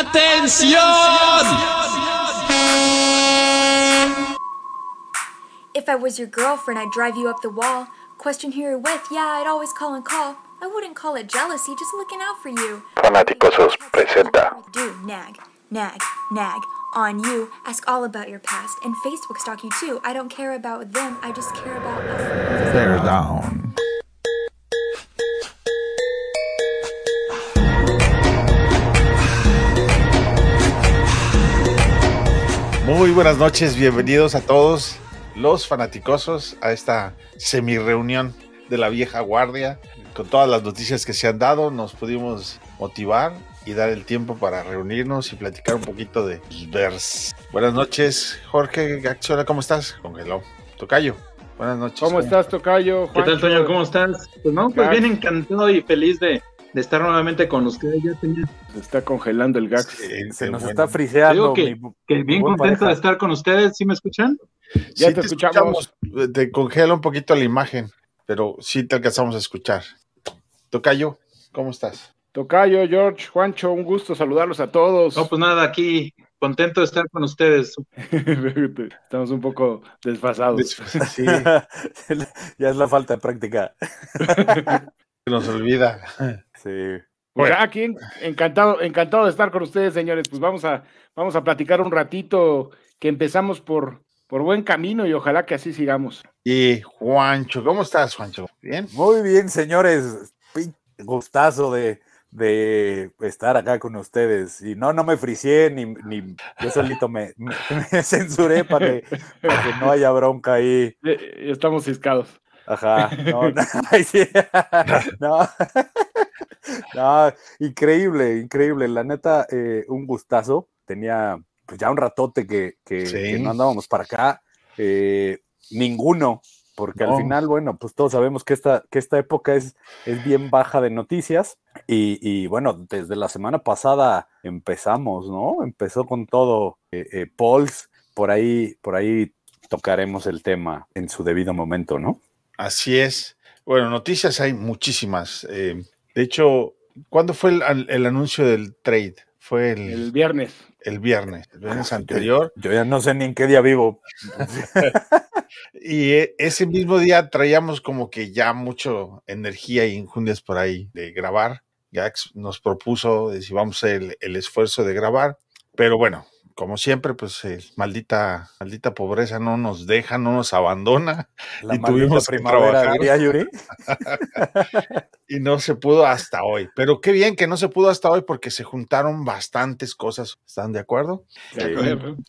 ¡Atención! If I was your girlfriend, I'd drive you up the wall. Question who you're with, yeah, I'd always call and call. I wouldn't call it jealousy, just looking out for you. Fanáticosos presenta Do nag, nag, nag on you. Ask all about your past and Facebook stalk you too. I don't care about them, I just care about us. They're down. Muy buenas noches, bienvenidos a todos los fanaticosos a esta semi reunión de la vieja guardia. Con todas las noticias que se han dado, nos pudimos motivar y dar el tiempo para reunirnos y platicar un poquito de vers. Buenas noches, Jorge Gaxola, ¿cómo estás? Congeló. Tocayo, buenas noches. ¿Cómo estás, Tocayo? ¿Qué tal, Juancho? Toño? ¿Cómo estás? Pues no, pues bien encantado y feliz de, de estar nuevamente con ustedes. Ya tenía, Se está congelando el Gax. Sí, Se nos bueno. está friseando. Digo que- mi- que bien contento pareja. de estar con ustedes. ¿Sí me escuchan? Ya Sí te escuchamos. Te congela un poquito la imagen, pero sí te alcanzamos a escuchar. Tocayo, ¿cómo estás? Tocayo, George, Juancho, un gusto saludarlos a todos. No, pues nada, aquí contento de estar con ustedes. Estamos un poco desfasados. Sí, ya es la falta de práctica. se nos olvida. Sí. Pues Bueno. aquí en- encantado, encantado de estar con ustedes, señores. Pues vamos a, vamos a platicar un ratito que empezamos por, por buen camino y ojalá que así sigamos. Y Juancho, ¿cómo estás, Juancho? ¿Bien? Muy bien, señores. Gustazo de, de estar acá con ustedes. Y no, no me fricié, ni, ni yo solito me, me- me censuré para que, para que no haya bronca ahí. Eh, Estamos ciscados. Ajá, no, no. No, increíble, increíble. La neta, eh, un gustazo. Tenía pues ya un ratote que, que- Sí. que no andábamos para acá. Eh, ninguno, porque No. al final, bueno, pues todos sabemos que esta, que esta época es, es bien baja de noticias. Y, y, bueno, desde la semana pasada empezamos, ¿no? Empezó con todo eh, eh, Pauls. Por ahí, por ahí tocaremos el tema en su debido momento, ¿no? Así es. Bueno, noticias hay muchísimas. Eh, de hecho, ¿cuándo fue el, el anuncio del trade? Fue el, El el, viernes. viernes, el viernes anterior. Yo ya no sé ni en qué día vivo. Y eh, ese mismo día traíamos como que ya mucho energía y injundias por ahí de grabar. Gax nos propuso de si vamos a hacer el, el esfuerzo de grabar. Pero bueno, como siempre, pues eh, maldita, maldita pobreza no nos deja, no nos abandona. La Y tuvimos primavera, diría Yuri. y no se pudo hasta hoy. Pero qué bien que no se pudo hasta hoy porque se juntaron bastantes cosas. ¿Están de acuerdo? Sí.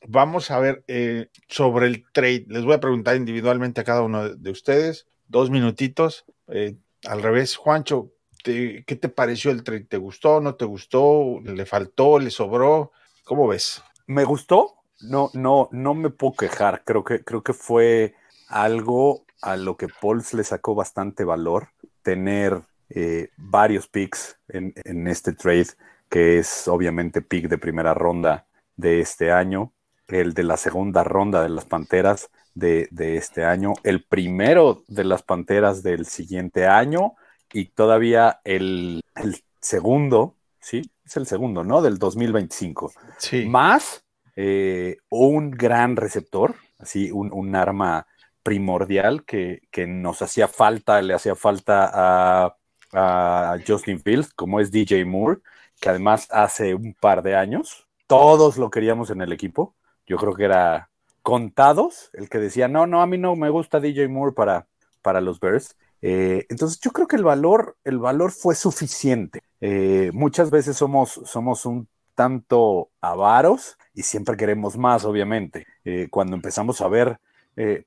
Vamos a ver eh, sobre el trade. Les voy a preguntar individualmente a cada uno de, de ustedes. Dos minutitos. Eh, al revés, Juancho, te- ¿qué te pareció el trade? ¿Te gustó? ¿No te gustó? ¿Le faltó? ¿Le sobró? ¿Cómo ves? Me gustó. No, no, no me puedo quejar. Creo que, creo que fue algo a lo que Pauls le sacó bastante valor. Tener eh, varios picks en, en este trade, que es obviamente pick de primera ronda de este año, el de la segunda ronda de las Panteras de, de este año, el primero de las Panteras del siguiente año y todavía el, el segundo, sí, es el segundo, ¿no? Del 2025 Sí. más eh, un gran receptor, así un, un arma primordial que, que nos hacía falta, le hacía falta a, a Justin Fields, como es DJ Moore, que además hace un par de años todos lo queríamos en el equipo. Yo creo que era contados el que decía, no, no, a mí no me gusta DJ Moore para, para los Bears. Eh, entonces yo creo que el valor, el valor fue suficiente. Eh, muchas veces somos, somos un tanto avaros y siempre queremos más, obviamente. Eh, cuando empezamos a ver,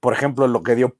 por ejemplo, lo que dio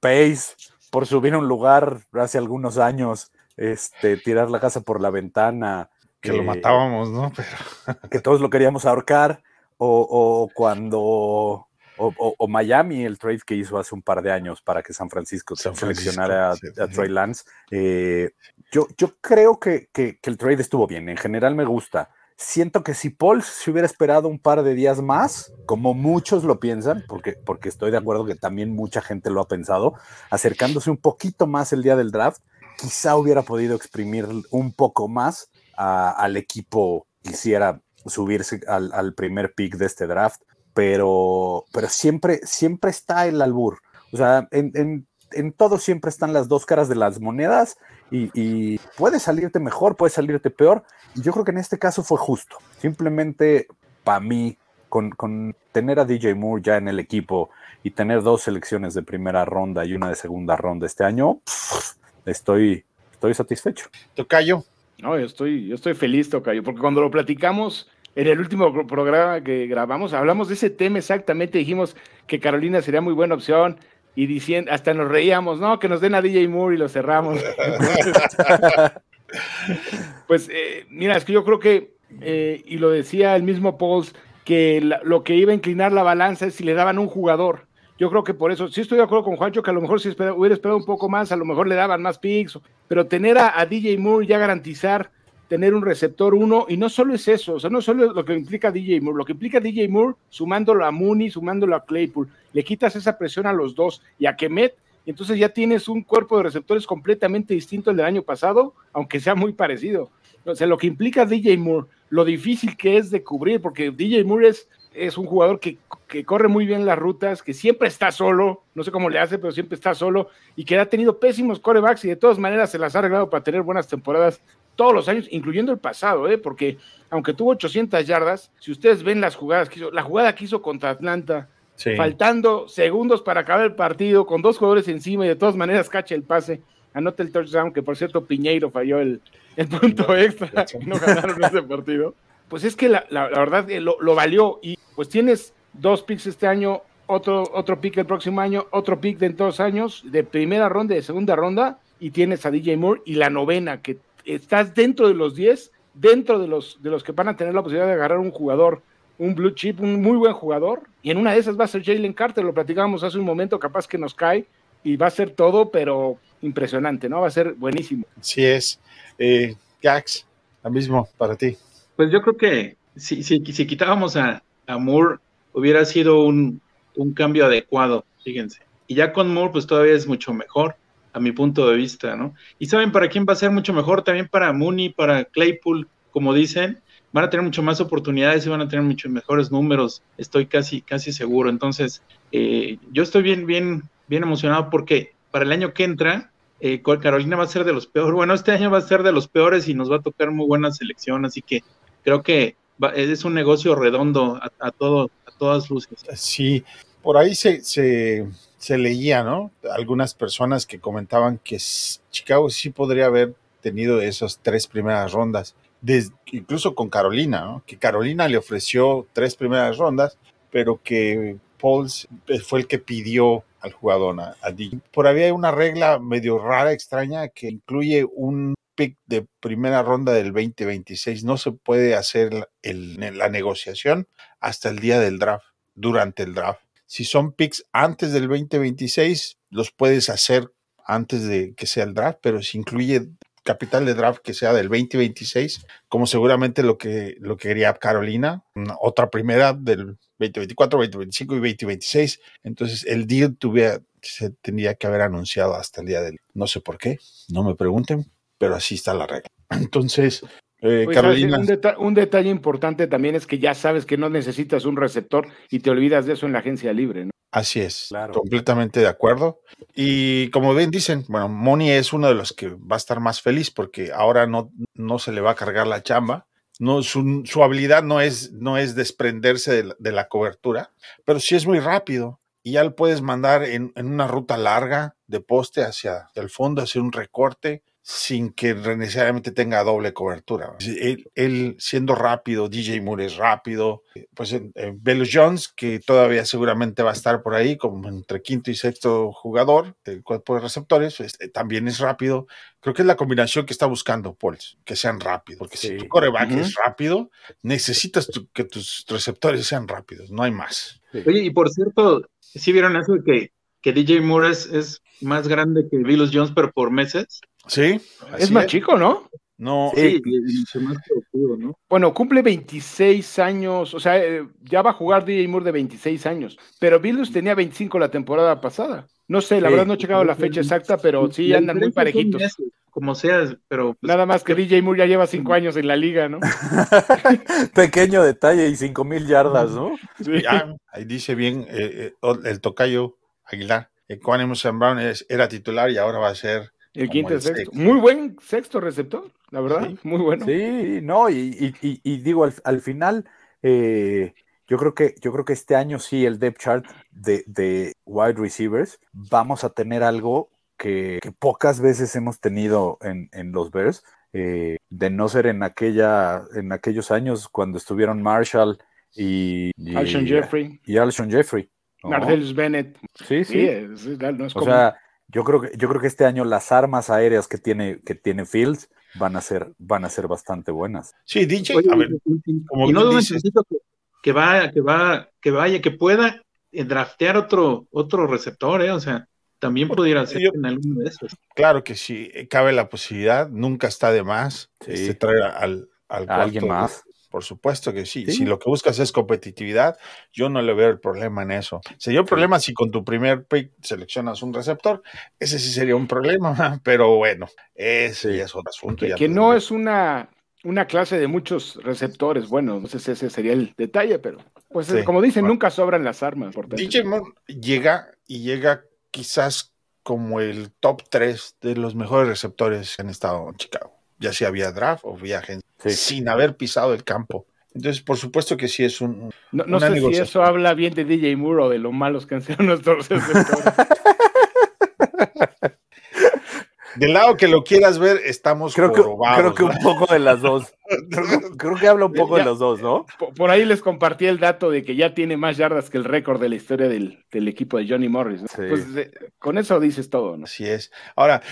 Pace por subir a un lugar hace algunos años, este, tirar la casa por la ventana, Que lo matábamos, ¿no? Pero que todos lo queríamos ahorcar, o, o cuando, o, o- o Miami, el trade que hizo hace un par de años para que San Francisco San Francisco, seleccionara a, sí, a. Trey Lance. Eh, yo, yo creo que, que- que el trade estuvo bien, en general me gusta. Siento que si Paul se hubiera esperado un par de días más, como muchos lo piensan, porque, porque estoy de acuerdo que también mucha gente lo ha pensado, acercándose un poquito más el día del draft, quizá hubiera podido exprimir un poco más a- al equipo que hiciera subirse al, al primer pick de este draft, pero, pero siempre, siempre está el albur. O sea, en, en, en todo siempre están las dos caras de las monedas y, y, puede salirte mejor, puede salirte peor. Y yo creo que en este caso fue justo. Simplemente para mí, con, con, tener a DJ Moore ya en el equipo y tener dos selecciones de primera ronda y una de segunda ronda este año, estoy, estoy satisfecho. Tocayo. No, yo estoy, yo estoy feliz, Tocayo, porque cuando lo platicamos en el último programa que grabamos, hablamos de ese tema exactamente, dijimos que Carolina sería muy buena opción y diciendo, hasta nos reíamos, no, que nos den a DJ Moore y lo cerramos. pues eh, mira, es que yo creo que, eh, y lo decía el mismo Pauls, que la, lo que iba a inclinar la balanza es si le daban un jugador. Yo creo que por eso, sí estoy de acuerdo con Juancho, que a lo mejor si espera, hubiera esperado un poco más, a lo mejor le daban más picks, pero tener a, a DJ Moore ya garantizar tener un receptor uno, y no solo es eso, o sea, no solo es lo que implica DJ Moore, lo que implica DJ Moore, sumándolo a Mooney, sumándolo a Claypool, le quitas esa presión a los dos y a Kemet, y entonces ya tienes un cuerpo de receptores completamente distinto al del año pasado, aunque sea muy parecido. O sea, lo que implica DJ Moore, lo difícil que es de cubrir, porque DJ Moore es, es un jugador que, que, corre muy bien las rutas, que siempre está solo, no sé cómo le hace, pero siempre está solo, y que ha tenido pésimos corebacks y de todas maneras se las ha arreglado para tener buenas temporadas todos los años, incluyendo el pasado, ¿eh? porque aunque tuvo 800 yardas, si ustedes ven las jugadas que hizo, la jugada que hizo contra Atlanta, sí. faltando segundos para acabar el partido, con dos jugadores encima y de todas maneras cacha el pase, anota el touchdown, que por cierto Piñeiro falló el, el punto extra, no ganaron ese partido. Pues es que la, la, la verdad lo, lo, valió y pues tienes dos picks este año, otro, otro pick el próximo año, otro pick de en dos años, de primera ronda y de segunda ronda, y tienes a DJ Moore y la novena, que estás dentro de los 10, dentro de los, de los que van a tener la posibilidad de agarrar un jugador, un blue chip, un muy buen jugador, y en una de esas va a ser Jalen Carter, lo platicábamos hace un momento, capaz que nos cae, y va a ser todo, pero impresionante, ¿no? Va a ser buenísimo. Sí es. Eh, Gax, lo mismo para ti. Pues yo creo que si, si, si quitábamos a, a, Moore, hubiera sido un, un cambio adecuado, fíjense. Y ya con Moore, pues todavía es mucho mejor a mi punto de vista, ¿no? Y saben para quién va a ser mucho mejor, también para Mooney, para Claypool, como dicen, van a tener mucho más oportunidades y van a tener muchos mejores números, estoy casi, casi seguro. Entonces, eh, yo estoy bien, bien, bien emocionado porque para el año que entra, eh, Carolina va a ser de los peores, bueno, este año va a ser de los peores y nos va a tocar muy buena selección, así que creo que va, es un negocio redondo a, a, a todas luces. Sí, por ahí se, se, se leía, ¿no? Algunas personas que comentaban que Chicago sí podría haber tenido esas tres primeras rondas, incluso con Carolina, ¿no? Que Carolina le ofreció tres primeras rondas, pero que Pauls fue el que pidió al jugador, a, a. Por ahí hay una regla medio rara, extraña, que incluye un pick de primera ronda del 2026. No se puede hacer el, la negociación hasta el día del draft, durante el draft. Si son picks antes del 2026, los puedes hacer antes de que sea el draft, pero si incluye capital de draft que sea del 2026, como seguramente lo que, lo que quería Carolina, otra primera del 2024, 2025 y 2026. Entonces el deal tuviera, se tendría que haber anunciado hasta el día del... No sé por qué, no me pregunten, pero así está la regla. Entonces, eh, pues, Carolina. Un, deta un, detalle importante también es que ya sabes que no necesitas un receptor y te olvidas de eso en la agencia libre, ¿no? Así es, claro. completamente de acuerdo. Y como bien dicen, bueno, Moni es uno de los que va a estar más feliz porque ahora no, no se le va a cargar la chamba. No, su, su habilidad no es, no es desprenderse de la, de la, cobertura, pero sí es muy rápido y ya lo puedes mandar en, en una ruta larga de poste hacia el fondo, hacer un recorte sin que necesariamente tenga doble cobertura. Él, él, siendo rápido, DJ Moore es rápido, pues en, en Velus Jones, que todavía seguramente va a estar por ahí como entre quinto y sexto jugador del cuerpo de receptores, este, también es rápido. Creo que es la combinación que está buscando Paul, que sean rápidos, porque sí. si tu coreback uh -huh. es rápido, necesitas tu, que tus receptores sean rápidos, no hay más. Oye, y por cierto, si ¿sí vieron eso de que, que DJ Moore es, es más grande que Velus Jones, pero por meses? Sí. Es más es. chico, ¿no? No. Sí, eh, más productivo, ¿no? Bueno, cumple 26 años, o sea, eh, ya va a jugar DJ Moore de 26 años, pero Billus tenía 25 la temporada pasada. No sé, la sí. verdad no he checado la fecha exacta, pero sí andan muy parejitos. como sea, pero pues, Nada más que DJ Moore ya lleva cinco años en la liga, ¿no? Pequeño detalle y cinco mil yardas, ¿no? Sí. Ya, ahí dice bien eh, eh, el tocayo Aguilar. Equanimous Sam Brown es- era titular y ahora va a ser El quinto el sexto. sexto. Muy buen sexto receptor, la verdad. Sí. Muy bueno. Sí, no, y, y- y- y digo, al, al final, eh, yo creo que, yo creo que este año sí, el depth chart de, de wide receivers, vamos a tener algo que, que pocas veces hemos tenido en, en los Bears, eh, de no ser en aquella, en aquellos años cuando estuvieron Marshall y, y, Alshon Jeffrey, y Alshon Jeffrey. ¿no? Bennett. Sí, Sí, sí. es- es- no es O común. sea, yo creo que yo creo que este año las armas aéreas que tiene que tiene Fields van a ser van a ser bastante buenas. Sí, DJ, Oye, a ver, como y no dices- que, que va, que va, que vaya, que pueda eh, draftear otro, otro receptor, ¿eh? O sea, también pudiera ser yo- en alguno de esos. claro que sí, eh, cabe la posibilidad, nunca está de más Sí. este, traer al, al ¿A alguien más? Por supuesto que sí. Sí. Si lo que buscas es competitividad, yo no le veo el problema en eso. Sería un problema si con tu primer pick seleccionas un receptor, ese sí sería un problema, pero bueno, ese ya es otro asunto. que, ya que no es una, una clase de muchos receptores. Bueno, entonces ese sería el detalle, pero pues Sí. como dicen, Bueno. nunca sobran las armas. DJ Moore llega y llega quizás como el top 3 de los mejores receptores que han estado en Chicago. Ya sea vía draft o vía Sí. sin haber pisado el campo. Entonces, por supuesto que sí es un... No, no sé si eso habla bien de DJ Moore o de lo malos que han sido nuestros receptores. Del lado que lo quieras ver, estamos Creo que, creo que un poco de las dos. Creo, creo que habla un poco Ya- de los dos, ¿no? Por, ahí les compartí el dato de que ya tiene más yardas que el récord de la historia del, del equipo de Johnny Morris. ¿no? Sí. Pues de- con eso dices todo, ¿no? Así es. Ahora,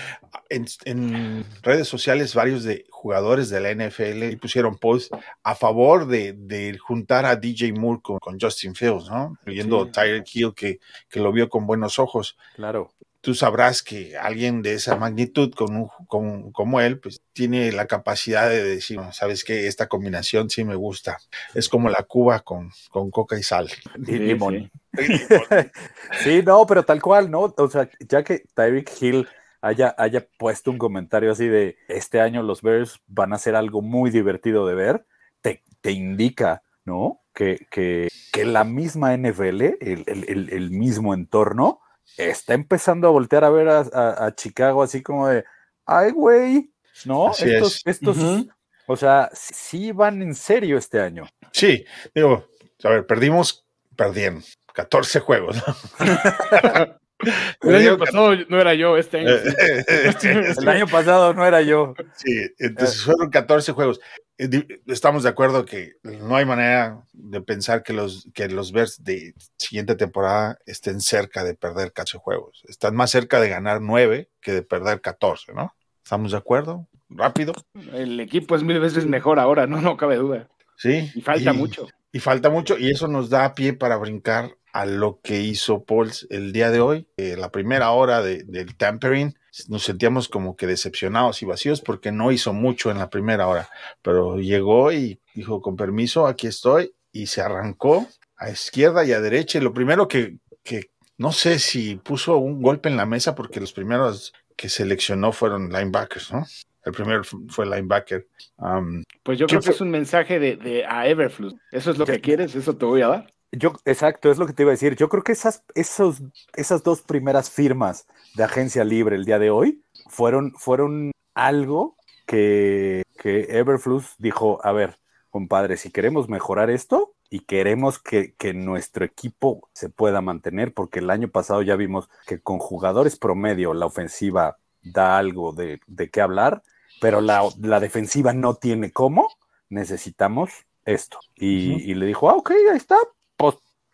en, en redes sociales, varios de jugadores de la NFL pusieron posts a favor de, de juntar a DJ Moore con, con Justin Fields, ¿no? Incluyendo Sí. Tyreek Hill, que, que lo vio con buenos ojos. Claro. Tú sabrás que alguien de esa magnitud, con un, con- como él, pues tiene la capacidad de decir, sabes que esta combinación sí me gusta. Es como la Cuba con, con coca y sal. Y Sí, limón. Sí, no, pero tal cual, ¿no? O sea, ya que Tyreek Hill haya, haya puesto un comentario así de este año los Bears van a ser algo muy divertido de ver, te, te indica, ¿no? Que, que, que la misma NFL, el- el- el mismo entorno, está empezando a voltear a ver a, a- a Chicago así como de, ay, güey, ¿no? Así estos, es. estos, o sea, sí van en serio este año. Sí, digo, a ver, perdimos, perdieron 14 juegos. ¿no? El año pasado no era yo, este año. sí. Sí, El año pasado no era yo. sí, entonces fueron 14 juegos. Eh, Estamos de acuerdo que no hay manera de pensar que los, que los Bears de siguiente temporada estén cerca de perder 14 juegos. Están más cerca de ganar 9 que de perder 14, ¿no? ¿Estamos de acuerdo? Rápido. El equipo es mil veces mejor ahora, no, no cabe duda. Sí. Y falta mucho. Y falta mucho, y eso nos da pie para brincar a lo que hizo Pauls el día de hoy. Eh, la primera hora de- del tampering, nos sentíamos como que decepcionados y vacíos porque no hizo mucho en la primera hora, pero llegó y dijo, con permiso, aquí estoy, y se arrancó a izquierda y a derecha. Y lo primero que, que no sé si puso un golpe en la mesa porque los primeros que seleccionó fueron linebackers, ¿no? El primero fu- fue linebacker. Um, Pues yo ¿Qué creo que fue? es un mensaje de, de a Everflux. Eso es lo que quieres, eso te voy a dar. Yo, exacto, es lo que te iba a decir. Yo creo que esas, esos, esas dos primeras firmas de agencia libre el día de hoy fueron, fueron algo que, que Everflux dijo, a ver, compadre, si queremos mejorar esto y queremos que, que nuestro equipo se pueda mantener, porque el año pasado ya vimos que con jugadores promedio la ofensiva da algo de, de qué hablar, pero la, la defensiva no tiene cómo, necesitamos esto. Y, y le dijo, ah, ok, ahí está,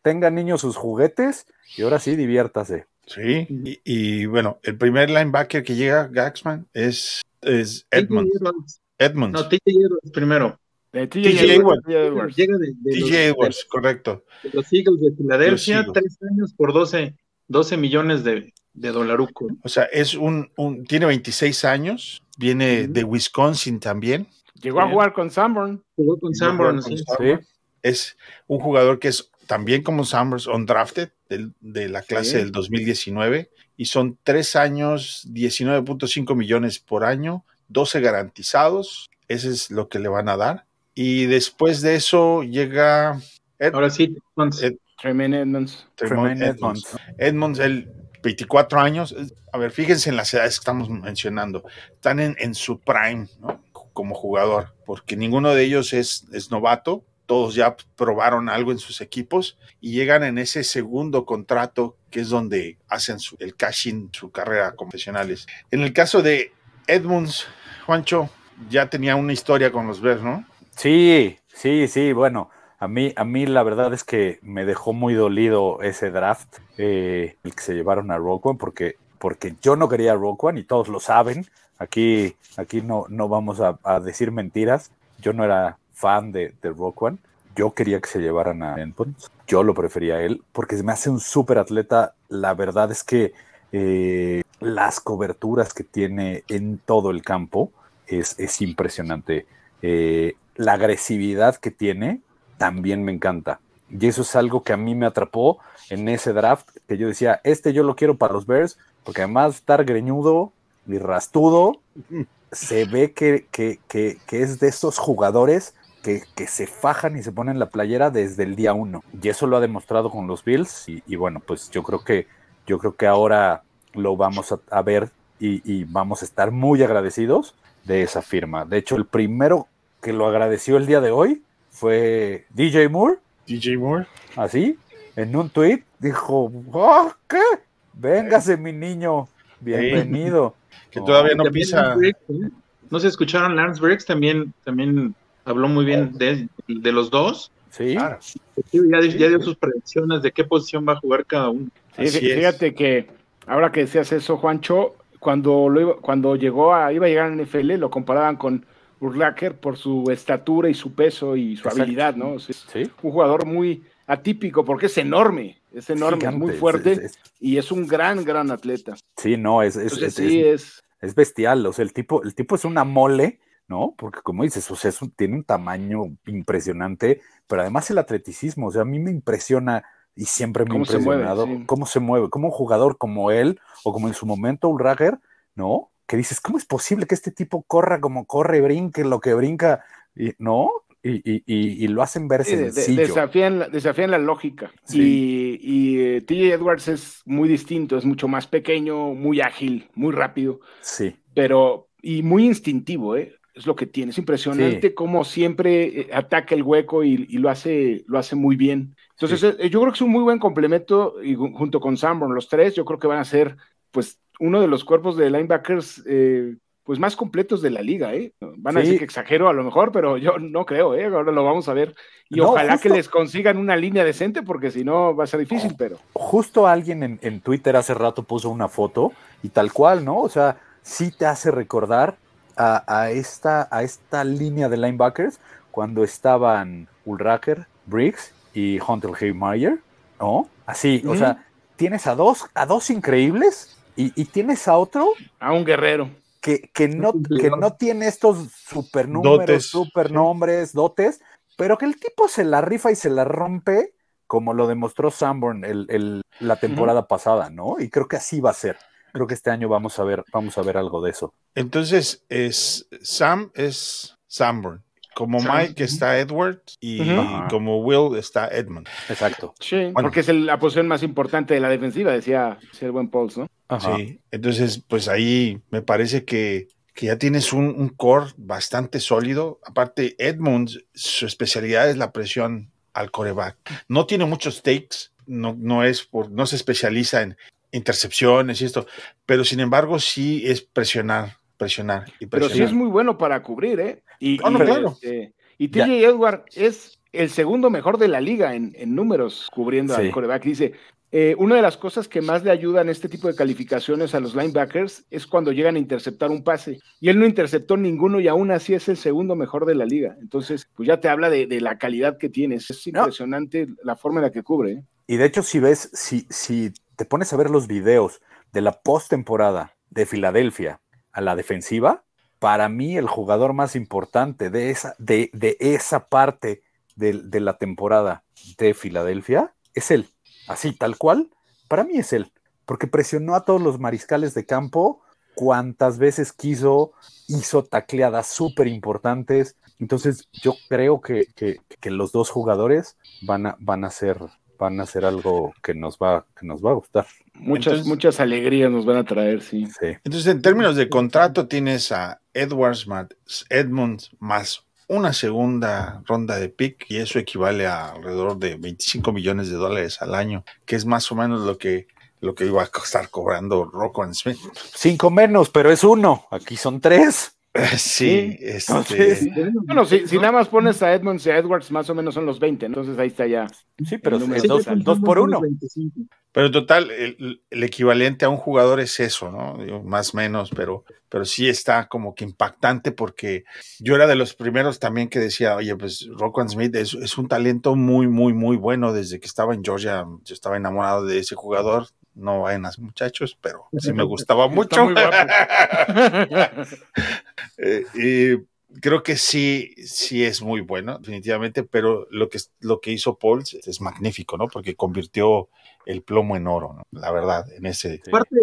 tengan niños sus juguetes y ahora sí diviértase. Sí, y, y, bueno, el primer linebacker que llega, Gaxman, es, es Edmonds. TJ Edwards. Edmonds. No, TJ Edwards primero. TJ Edwards. Edwards. Llega de, de los, TJ Edwards, correcto. de los Eagles de Filadelfia, tres años por 12, 12 millones de, de dolaruco. O sea, es un, un- tiene 26 años, viene de Wisconsin también. Llegó a jugar con Sanborn. Jugó con Sanborn, sí. Sí. Es un jugador que es también como Summers undrafted del- de la clase Sí. del 2019 y son tres años, 19.5 millones por año, 12 garantizados, ese es lo que le van a dar. Y después de eso llega Ed- Ahora sí, entonces, Ed- Tremaine Edmonds. Tremaine Tremaine Edmonds. Edmonds. Edmonds, el 24 años. A ver, fíjense en las edades que estamos mencionando. Están en, en su prime ¿no? como jugador, porque ninguno de ellos es, es novato. Todos ya probaron algo en sus equipos y llegan en ese segundo contrato que es donde hacen su, el cash-in, su carrera profesionales. En el caso de Edmonds, Juancho, ya tenía una historia con los Bears, ¿no? Sí, sí, sí, bueno, a mí, a mí la verdad es que me dejó muy dolido ese draft, eh, el que se llevaron a Rogue One, porque, porque yo no quería a One y todos lo saben. Aquí, aquí no, no vamos a decir mentiras. Yo no era fan de, de Rogue One. Yo quería que se llevaran a Edmonds. Yo lo prefería a él porque se me hace un súper atleta. La verdad es que eh, las coberturas que tiene en todo el campo es, es impresionante. Eh, la agresividad que tiene también me encanta. Y eso es algo que a mí me atrapó en ese draft, que yo decía, este yo lo quiero para los Bears, porque además de estar greñudo y rastudo, se ve que, que, que, que es de esos jugadores que, que, se fajan y se ponen la playera desde el día uno. Y eso lo ha demostrado con los Bills. Y, y bueno, pues yo creo que, yo creo que ahora lo vamos a, a ver y, y, vamos a estar muy agradecidos de esa firma. De hecho, el primero que lo agradeció el día de hoy fue DJ Moore. DJ Moore. Así, en un tweet dijo, oh, ¿qué? Véngase mi niño, bienvenido. Que todavía no pisa. No se escucharon Lance Briggs también, también habló muy bien de, de los dos. Sí. Claro. Ya, ya, dio sus predicciones de qué posición va a jugar cada uno. Sí, fíjate es. que ahora que decías eso, Juancho, cuando, lo iba, cuando llegó a, iba a llegar a NFL, lo comparaban con Urlacher por su estatura y su peso y su Exacto. habilidad, ¿no? ¿Sí? un jugador muy atípico porque es enorme, es enorme, Gigante, es muy fuerte es, es, y es un gran, gran atleta. Sí, no, es, Entonces, sí, es, es, bestial, o sea, el tipo, el tipo es una mole, ¿no? Porque como dices, o sea, un, tiene un tamaño impresionante, pero además el atleticismo, o sea, a mí me impresiona y siempre me ha impresionado se mueve, sí. cómo se mueve, como un jugador como él, o como en su momento Ulrager, ¿no? Que dices, ¿cómo es posible que este tipo corra como corre, brinque lo que brinca? Y, ¿No? Y, y, y, y, lo hacen ver sí, sencillo. De, desafían, la, desafían, la, lógica. Sí. Y, y TJ Edwards es muy distinto, es mucho más pequeño, muy ágil, muy rápido. Sí. Pero, y muy instintivo, ¿eh? Es lo que tiene. Es impresionante sí. cómo siempre eh, ataca el hueco y, lo, hace, lo hace muy bien. Entonces, sí. yo creo que es un muy buen complemento y junto con Sanborn, los tres, yo creo que van a ser, pues, uno de los cuerpos de linebackers eh, pues más completos de la liga, ¿eh? Van a decir que exagero a lo mejor, pero yo no creo, ¿eh? Ahora lo vamos a ver. Y no, ojalá justo... que les consigan una línea decente, porque si no va a ser difícil, pero. Justo alguien en, en, Twitter hace rato puso una foto y tal cual, ¿no? O sea, sí te hace recordar a, a esta, a esta línea de linebackers cuando estaban Ulraker, Briggs y Hunter Haymeyer, ¿no? Así, mm -hmm. o sea, tienes a dos, a dos increíbles y, y tienes a otro. A un guerrero que, que, no, que no tiene estos supernúmeros, supernombres, sí. dotes, pero que el tipo se la rifa y se la rompe, como lo demostró Sanborn el, el, la temporada uh -huh. pasada, ¿no? Y creo que así va a ser. Creo que este año vamos a ver, vamos a ver algo de eso. Entonces, es Sam es Sanborn. Como Sam. Mike está Edwards y, uh -huh. como Will está Edmund. Exacto. Sí, bueno. porque es el, la posición más importante de la defensiva, decía, decía el buen Pauls, ¿no? Ajá. Sí, entonces pues ahí me parece que, que ya tienes un, un, core bastante sólido. Aparte, Edmonds, su especialidad es la presión al coreback. No tiene muchos takes, no, no, es por, no se especializa en intercepciones y esto, pero sin embargo sí es presionar, presionar y presionar. Pero sí es muy bueno para cubrir, ¿eh? Y, oh, no, y, claro. este, y TJ Edward es el segundo mejor de la liga en, en números cubriendo sí. al coreback. Dice, eh, una de las cosas que más le ayudan este tipo de calificaciones a los linebackers es cuando llegan a interceptar un pase. Y él no interceptó ninguno y aún así es el segundo mejor de la liga. Entonces, pues ya te habla de, de la calidad que tienes. Es impresionante no. la forma en la que cubre. ¿eh? Y de hecho, si ves, si, si te pones a ver los videos de la postemporada de Filadelfia a la defensiva, para mí el jugador más importante de esa, de, de esa parte de, la temporada de Filadelfia es él así tal cual, para mí es él, porque presionó a todos los mariscales de campo cuantas veces quiso, hizo tacleadas súper importantes. Entonces, yo creo que, que- que los dos jugadores van a, van a ser van a ser algo que nos va, que nos va a gustar. Muchas, Entonces- muchas alegrías nos van a traer, sí. Sí. Entonces, en términos de contrato, tienes a Edwards más Edmonds más una segunda ronda de pick y eso equivale a alrededor de 25 millones de dólares al año, que es más o menos lo que, lo que iba a estar cobrando Rocco and Smith. Cinco menos, pero es uno. Aquí son tres. Sí, este, Entonces, Bueno, si, si nada más pones a Edmonds y a Edwards, más o menos son los 20, entonces ahí está ya. Sí, pero es dos, total. dos por uno. 25. Pero en total, el, el equivalente a un jugador es eso, ¿no? Digo, más o menos, pero, pero sí está como que impactante porque yo era de los primeros también que decía, oye, pues Rocco Smith es, es un talento muy, muy, muy bueno. Desde que estaba en Georgia, yo estaba enamorado de ese jugador. No vayan a muchachos, pero sí me gustaba mucho. muy guapo. Eh, y creo que sí, sí es muy bueno, definitivamente, pero lo que, lo que hizo Paul es, es magnífico, ¿no? Porque convirtió el plomo en oro, ¿no? La verdad, en ese. Aparte,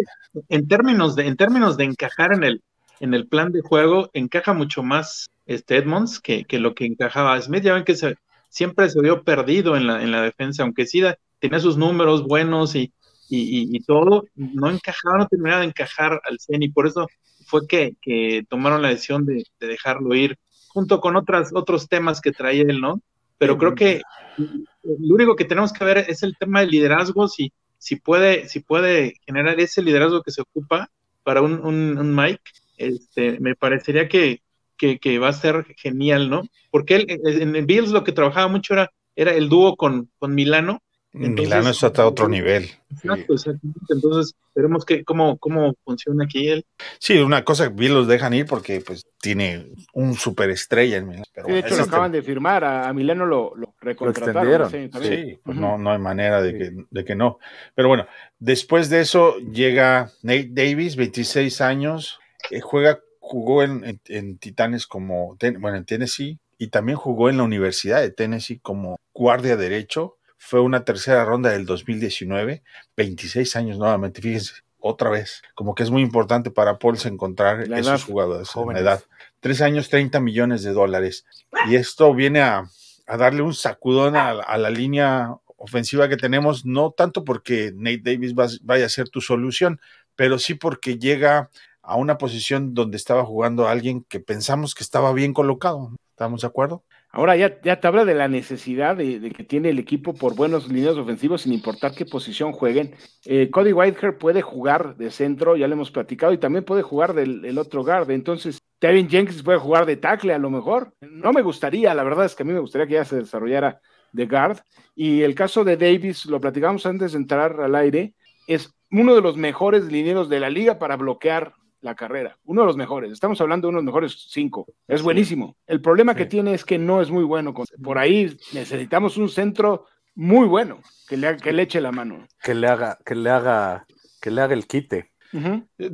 en términos de, en términos de encajar en el, en el plan de juego, encaja mucho más este Edmonds que, que lo que encajaba Smith. Ya ven que se, siempre se vio perdido en la, en la defensa, aunque sí da- tenía sus números buenos y, y, y- y todo, no encajaba, no terminaba de encajar al 100 y por eso fue que, que tomaron la decisión de, de dejarlo ir, junto con otras, otros temas que traía él, ¿no? Pero creo que lo único que tenemos que ver es el tema del liderazgo, si, si, puede, si puede generar ese liderazgo que se ocupa para un, un, un Mike, este, me parecería que, que, que va a ser genial, ¿no? Porque él, en el Bills lo que trabajaba mucho era, era el dúo con, con Milano. Entonces- Milano está hasta otro nivel. Exacto, exactamente. Entonces, veremos que, cómo, cómo funciona aquí él. Sí, una cosa que bien los dejan ir porque pues tiene un superestrella en Milano. Pero Sí, de hecho, lo acaban de firmar, a, a Mileno lo, lo recontrataron. extendieron. Sí, pues no, no hay manera de que, de que no. Pero bueno, después de eso llega Nate Davis, 26 años, eh, juega, jugó en, en- en Titanes como, ten- bueno, en Tennessee, y también jugó en la Universidad de Tennessee como guardia derecho. Fue una tercera ronda del 2019, 26 años nuevamente, fíjense, otra vez. Como que es muy importante para Pauls encontrar La esos edad, jugadores, jóvenes. la edad. Tres años, 30 millones de dólares. Y esto viene a, a darle un sacudón a, a la línea ofensiva que tenemos, no tanto porque Nate Davis va- vaya a ser tu solución, pero sí porque llega a una posición donde estaba jugando alguien que pensamos que estaba bien colocado. ¿Estamos de acuerdo? Ahora ya, ya te habla de la necesidad de, que tiene el equipo por buenos líneas ofensivos sin importar qué posición jueguen. Eh, Cody Whitehair puede jugar de centro, ya lo hemos platicado, y también puede jugar del, del otro guard. Entonces, Tevin Jenkins puede jugar de tackle a lo mejor. No me gustaría, la verdad es que a mí me gustaría que ya se desarrollara de guard. Y el caso de Davis, lo platicamos antes de entrar al aire, es uno de los mejores linieros de la liga para bloquear la carrera. Uno de los mejores. Estamos hablando de uno de los mejores cinco. Es buenísimo. El problema que tiene es que no es muy bueno. con- Por ahí necesitamos un centro muy bueno que le, que le eche la mano. Que le haga, que le haga, que le haga el quite. Es-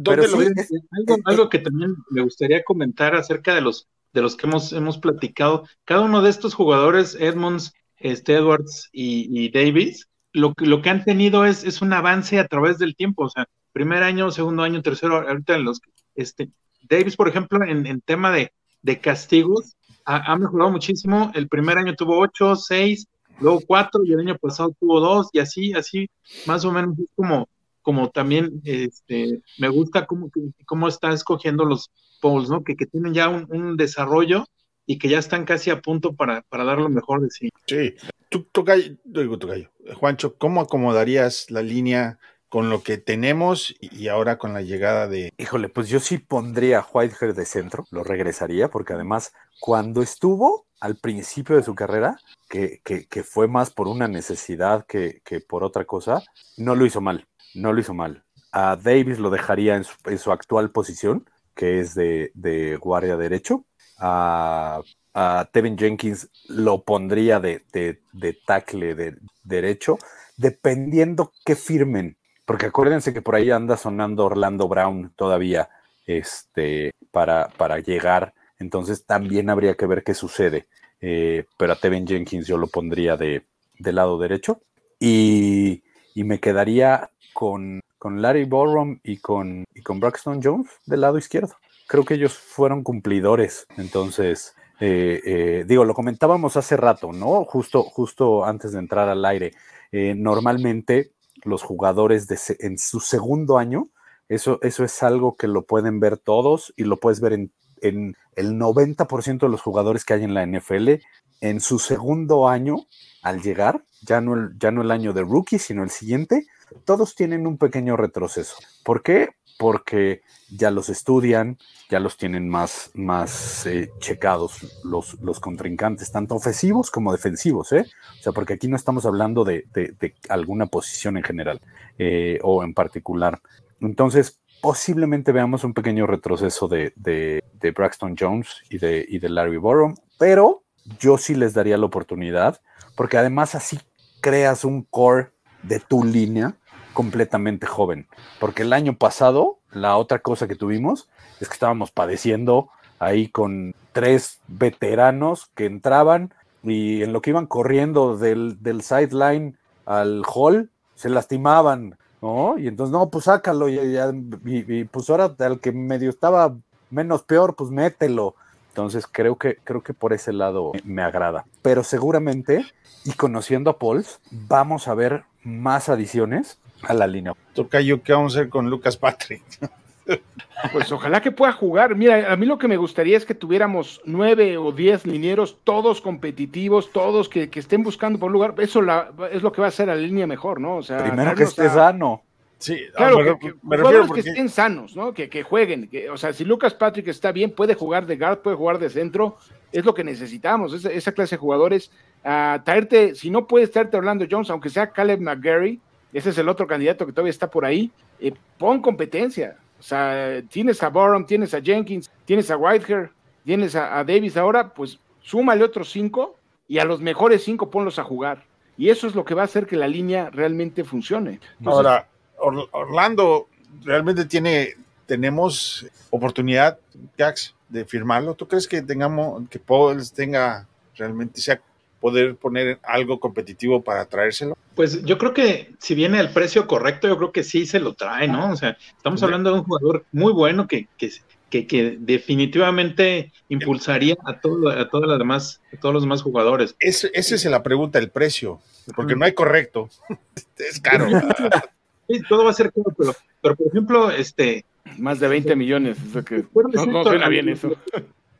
Algo, algo que también me gustaría comentar acerca de los de los que hemos, hemos platicado. Cada uno de estos jugadores, Edmonds, este, Edwards y, y Davis, lo, que- lo que han tenido es, es un avance a través del tiempo. O sea, primer año, segundo año, tercero, ahorita en los este, Davis, por ejemplo, en, en tema de, de castigos, ha, mejorado muchísimo. El primer año tuvo ocho, seis, luego cuatro, y el año pasado tuvo dos, y así, así, más o menos como, como también este, me gusta cómo, cómo está escogiendo los polls, ¿no? Que, que tienen ya un, un desarrollo y que ya están casi a punto para, para dar lo mejor de sí. Sí. Tú, Tocayo, digo, Tocayo. Juancho, ¿cómo acomodarías la línea con lo que tenemos y ahora con la llegada de... Híjole, pues yo sí pondría a Whitehair de centro, lo regresaría, porque además, cuando estuvo al principio de su carrera, que, que- fue más por una necesidad que, que por otra cosa, no lo hizo mal, no lo hizo mal. A Davis lo dejaría en su, en su actual posición, que es de, de guardia derecho. A, a Tevin Jenkins lo pondría de, de, de tackle de, derecho, dependiendo qué firmen. Porque acuérdense que por ahí anda sonando Orlando Brown todavía este, para, para llegar. Entonces también habría que ver qué sucede. Eh, pero a Tevin Jenkins yo lo pondría de, lado derecho. Y, y me quedaría con, con Larry Borum y con, y con Braxton Jones del lado izquierdo. Creo que ellos fueron cumplidores. Entonces, eh, eh, digo, lo comentábamos hace rato, ¿no? Justo, justo antes de entrar al aire. Normalmente los jugadores de en su segundo año, eso, eso es algo que lo pueden ver todos y lo puedes ver en, en el 90% de los jugadores que hay en la NFL. En su segundo año, al llegar, ya no el, ya no el año de rookie, sino el siguiente, todos tienen un pequeño retroceso. ¿Por qué? Porque ya los estudian, ya los tienen más, más eh, checados los, los contrincantes, tanto ofensivos como defensivos, ¿eh? O sea, porque aquí no estamos hablando de, de- alguna posición en general eh, o en particular. Entonces, posiblemente veamos un pequeño retroceso de, de- Braxton Jones y de, y de Larry Borum, pero yo sí les daría la oportunidad, porque además así creas un core de tu línea completamente joven. Porque el año pasado, la otra cosa que tuvimos es que estábamos padeciendo ahí con tres veteranos que entraban y en lo que iban corriendo del, del sideline al hall, se lastimaban, ¿no? Y entonces, no, pues sácalo, y, y- y, pues ahora al que medio estaba menos peor, pues mételo. Entonces creo que, creo que por ese lado me- me agrada. Pero seguramente, y conociendo a Pauls, vamos a ver más adiciones a la línea. Tocayo, ¿qué vamos a hacer con Lucas Patrick? Pues ojalá que pueda jugar. Mira, a mí lo que me gustaría es que tuviéramos nueve o diez linieros, todos competitivos, todos que, que estén buscando por un lugar. Eso la- es lo que va a hacer a la línea mejor, ¿no? O sea, Primero que esté a- sano. Sí, Claro, me, que, me refiero que estén sanos, ¿no? Que, que jueguen. que- o sea, si Lucas Patrick está bien, puede jugar de guard, puede jugar de centro. Es lo que necesitamos, esa, esa clase de jugadores. Ah, traerte, si no puedes traerte a Orlando Jones, aunque sea Caleb McGarry, ese es el otro candidato que todavía está por ahí, eh, pon competencia. O sea, tienes a Borum, tienes a Jenkins, tienes a Whitehair, tienes a, a Davis ahora, pues súmale otros cinco y a los mejores cinco ponlos a jugar. Y eso es lo que va a hacer que la línea realmente funcione. Entonces, ahora Or- Orlando realmente tiene, tenemos oportunidad, Jax, de firmarlo. ¿Tú crees que tengamos, que Pauls tenga realmente sea poder poner algo competitivo para traérselo? Pues yo creo que si viene el precio correcto, yo creo que sí se lo trae, ¿no? O sea, estamos hablando de un jugador muy bueno que, que, que, que definitivamente impulsaría a, todo, a, todas las demás, a todos los demás jugadores. Es- esa es la pregunta, el precio, porque no hay correcto. es caro. Sí, todo va a ser caro, pero, pero por ejemplo, este, Más de 20 millones. eso que- no, no suena bien eso.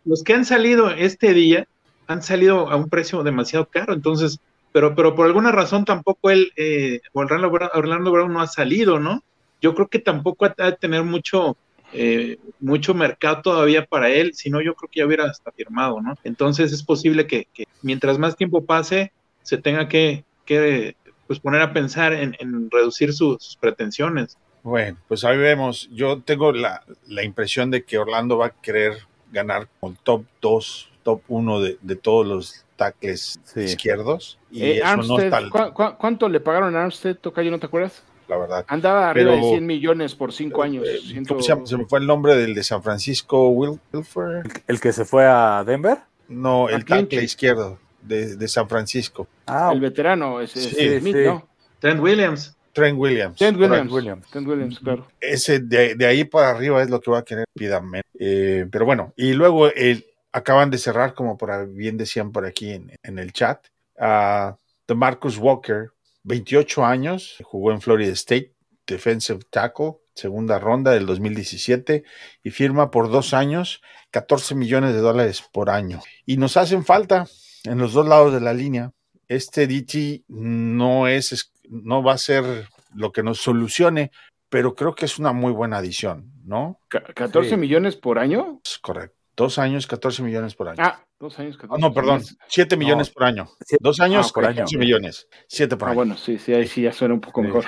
los que han salido este día han salido a un precio demasiado caro, entonces, pero, pero por alguna razón tampoco él, eh, Orlando, Brown, Orlando Brown no ha salido, ¿no? Yo creo que tampoco ha ha de tener mucho, eh, mucho mercado todavía para él, si no yo creo que ya hubiera hasta firmado, ¿no? Entonces es posible que, que mientras más tiempo pase, se tenga que, que pues poner a pensar en, en reducir su- sus pretensiones. Bueno, pues ahí vemos. Yo tengo la, la impresión de que Orlando va a querer ganar con top 2, top 1 de, de todos los tackles Sí. izquierdos. Y Eh, eso no Armstead, está, ¿cu- cu- cuánto le pagaron a Armstead, Tocayo, no te acuerdas? la verdad. Andaba arriba Pero- de 100 millones por 5 años. Eh, ciento- ¿Cómo se me fue el nombre del de San Francisco, Will Wilfer. El que se fue a Denver. No, el tackle izquierdo de, de San Francisco. Ah, el veterano, ese Sí, ese Smith, sí. ¿no? Trent Williams. Trent Williams. Trent Williams. Trent Williams. Trent Williams, claro. Ese de, de ahí para arriba es lo que va a querer Pidamen. Eh, pero bueno, y luego el, acaban de cerrar, como por ahí bien decían por aquí en, en el chat, a de Marcus Walker, 28 años, jugó en Florida State, defensive tackle, segunda ronda del 2017, y firma por dos años 14 millones de dólares por año. Y nos hacen falta en los dos lados de la línea. Este DT no es, no va a ser lo que nos solucione, pero creo que es una muy buena adición, ¿no? Ca- ¿14 Sí. millones por año? Es correcto. Dos años, 14 millones por año. Ah, dos años. Ah, 14 no, perdón, millones. 7 millones por año. Dos años, ah, por año. 14 millones. 7 por Ah, año. bueno, sí, sí, ahí sí ya suena un poco Sí, mejor.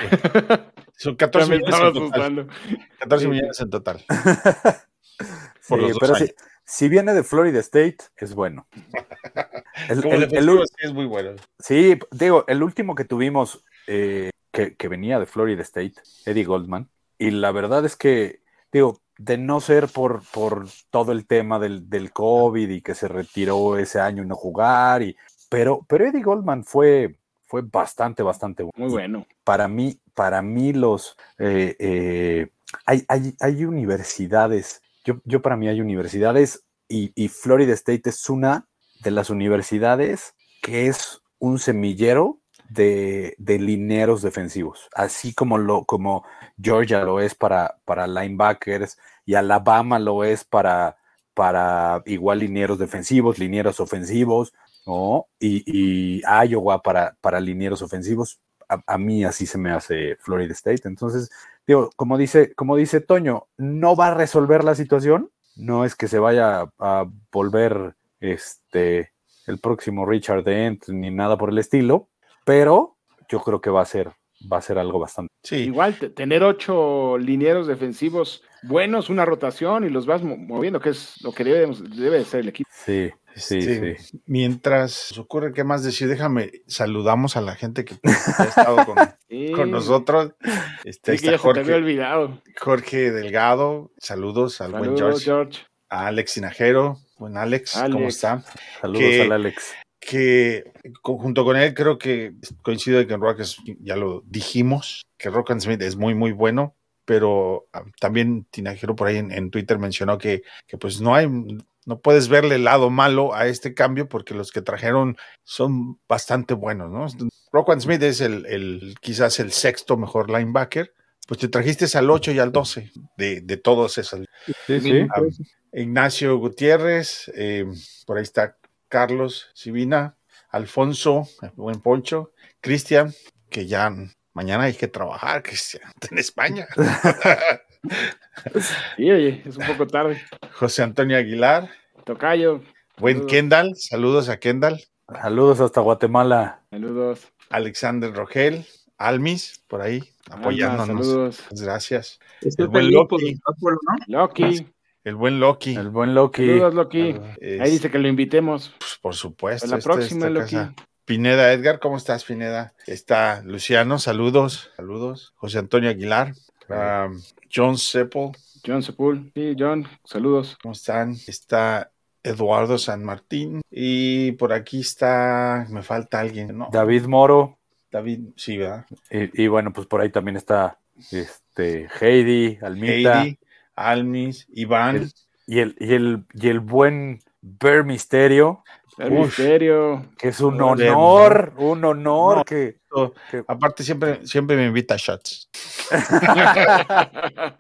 Son Ya 14 me millones en total. asustando. 14 Sí. millones en total. Sí, por los dos pero años. Si viene de Florida State, es bueno. El- Como el- el defensivo u- sí es muy bueno. sí, digo, el último que tuvimos eh, que, que venía de Florida State, Eddie Goldman, y la verdad es que, digo, de no ser por, por todo el tema del, del COVID y que se retiró ese año y no jugar, y, pero, pero Eddie Goldman fue, fue bastante, bastante bueno. Muy bueno. para mí, para mí los eh, eh, hay, hay, hay, universidades, yo, yo, para mí hay universidades y, Florida State es una de las universidades que es un semillero de, de lineros defensivos, así como, lo, como Georgia lo es para, para linebackers y Alabama lo es para, para igual linieros defensivos, linieros ofensivos, ¿no? Y, Iowa para, para linieros ofensivos. A, a, mí así se me hace Florida State. Entonces, digo, como dice, como dice Toño, no va a resolver la situación. No es que se vaya a, a volver este el próximo Richard Dent ni nada por el estilo, pero yo creo que va a ser va a ser algo bastante. Sí. Igual tener ocho linieros defensivos buenos, una rotación y los vas moviendo, que es lo que debe, debe ser el equipo. Sí, sí, Este, sí. Mientras ocurre, ¿qué más decir? Déjame, saludamos a la gente que ha estado con, Sí. con nosotros. Este, Sí, está te había Jorge, olvidado. Jorge Delgado, saludos al buen Saludos, George, George. a Alex Sinajero, buen Alex, ¿cómo está? Saludos que- al Alex. que junto con él creo que coincido que en Rock es- ya lo dijimos, que Rock and Smith es muy muy bueno, pero ah, también Tinajero por ahí en, en Twitter mencionó que, que pues no hay, no puedes verle el lado malo a este cambio porque los que trajeron son bastante buenos, ¿no? Rock and Smith es el, el quizás el sexto mejor linebacker, pues te trajiste al 8 y al 12 de, de todos esos. Sí, sí. Ah, Ignacio Gutiérrez, eh, por ahí está Carlos Sibina, Alfonso, buen Poncho, Cristian, que ya mañana hay que trabajar, Cristian, en España. Sí, oye, es un poco tarde. José Antonio Aguilar, Tocayo, buen Saludos. Kendall, saludos a Kendall, Saludos hasta Guatemala. saludos. Alexander Rogel, Almis, por ahí, apoyándonos. saludos. Muchas Gracias. Está El buen Loki. Loki, El buen Loki, El buen Loki. saludos, Loki. es- Ahí dice que lo invitemos. pues, por supuesto. A la esta- próxima, Loki. casa. Pineda Edgar, ¿cómo estás, Pineda? Está Luciano, saludos, saludos. José Antonio Aguilar, um, John Seppel, John Sepul. Sí, John, saludos. ¿cómo están? Está Eduardo San Martín y por aquí está, me falta alguien, ¿no? David Moro. David, sí, ¿verdad? Y, y bueno, pues por ahí también está este Heidi, Almita. Heidi, Almis, Iván. El- Y el, y el, y el buen Bear Misterio, Uf. misterio. que es un honor, un honor No. que, Aparte, siempre, siempre me invita a shots.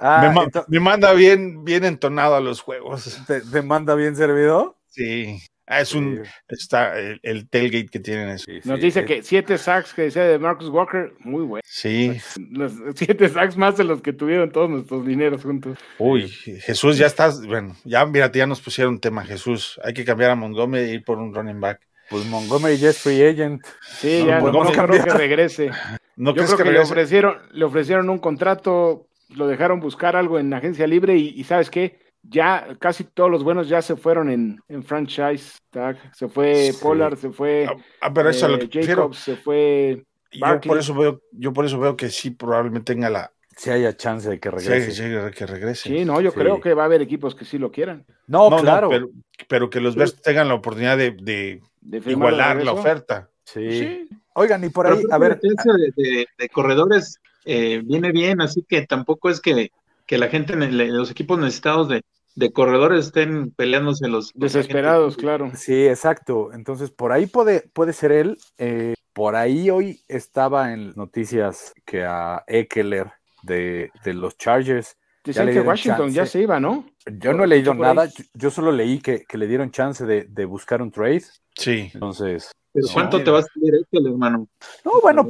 Ah, me, ma- ento- me manda bien, bien entonado a los juegos. ¿te, te manda bien servido? Sí. Ah, es un, Sí, está el, el tailgate que tienen eso. sí, Nos dice es- que siete sacks que decía de Marcus Walker, muy bueno. Sí. Los siete sacks más de los que tuvieron todos nuestros dineros juntos. Uy, Jesús, ya estás, bueno, ya mira, ya nos pusieron tema, Jesús. Hay que cambiar a Montgomery e ir por un running back. Pues Montgomery ya es free agent. Sí, No, ya no, podemos no creo que regrese. ¿No Yo creo que que, le ofrecieron, le ofrecieron un contrato, lo dejaron buscar algo en agencia libre y, y ¿sabes qué? Ya casi todos los buenos ya se fueron en, en franchise tag. Se fue Sí. Pollard, se fue Ah, Ah, pero eso es a lo eh, que prefiero. Jacobs, se fue Yo por eso veo, yo por eso veo que sí probablemente tenga la Si haya chance de que sí, regrese. sí, que regrese. Sí, no, yo Sí. creo que va a haber equipos que sí lo quieran. No, No, no, claro. pero, pero que los Bears tengan la oportunidad de, de De igualar la oferta. sí. Sí. Oigan, y por ahí, a ver, la de, de- de corredores eh, viene bien, así que tampoco es que, que la gente, en el- los equipos necesitados de, de corredores estén peleándose los. Desesperados, claro. Sí, exacto. Entonces, por ahí puede, puede ser él. Eh, por ahí hoy estaba en noticias que a Eckler de, de los Chargers. Le que dieron Washington ya chance. se iba, ¿no? Yo no he leído nada, yo, yo solo leí que, que le dieron chance de, de buscar un trade. Sí. Entonces, Pero ¿cuánto te va a salir este, hermano? no, bueno,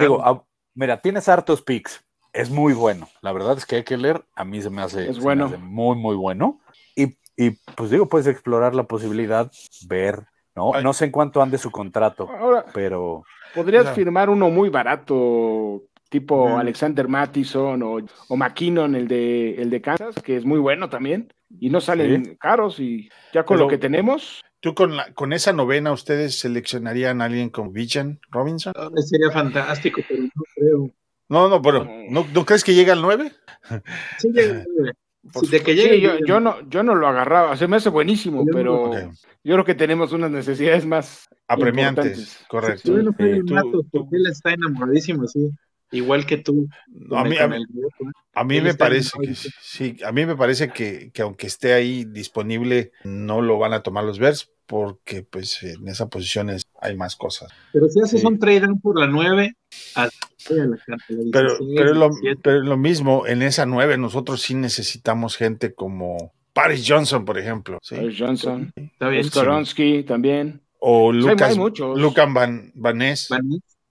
digo, ah, mira, tienes hartos picks. Es muy bueno. La verdad es que Eckler a mí se me hace, Es se me bueno. hace muy, muy bueno. Y, y, pues digo, puedes explorar la posibilidad, ver, ¿no? Ay. No sé en cuánto ande su contrato, Ahora, pero podrías firmar uno muy barato, tipo. Alexander Mattison o, o McKinnon, el de, el de Kansas, que es muy bueno también. Y no salen caros y ya con Pero- lo que tenemos, ¿Tú con, la, con esa novena ustedes seleccionarían a alguien como Bijan Robinson? Sería fantástico, pero no creo. No, no, pero ¿no, ¿no crees que llega al 9? Sí, llega- por Sí, de que Sí, llegue. yo, yo no, yo no lo agarraba, se me hace buenísimo, pero yo creo que tenemos unas necesidades más Apremiantes, correcto. Yo no Sí, el tú- mato, tú- porque él está enamoradísimo, sí. Igual que tú. No, a mí, a mí- el grupo, a mí él me parece que sí, a mí me parece que, que aunque esté ahí disponible, no lo van a tomar los Bears porque pues en esa posición es- hay más cosas. Pero si haces Sí. un trade down por la 9, a, a la, a la Pero, 16, pero, es lo, 17. pero lo mismo, en esa nueve nosotros sí necesitamos gente como Paris Johnson, por ejemplo, ¿sí? Paris Johnson, Está bien. Skoronsky también, o hay- Lucas, hay muchos. Lucan Van, Van Ness.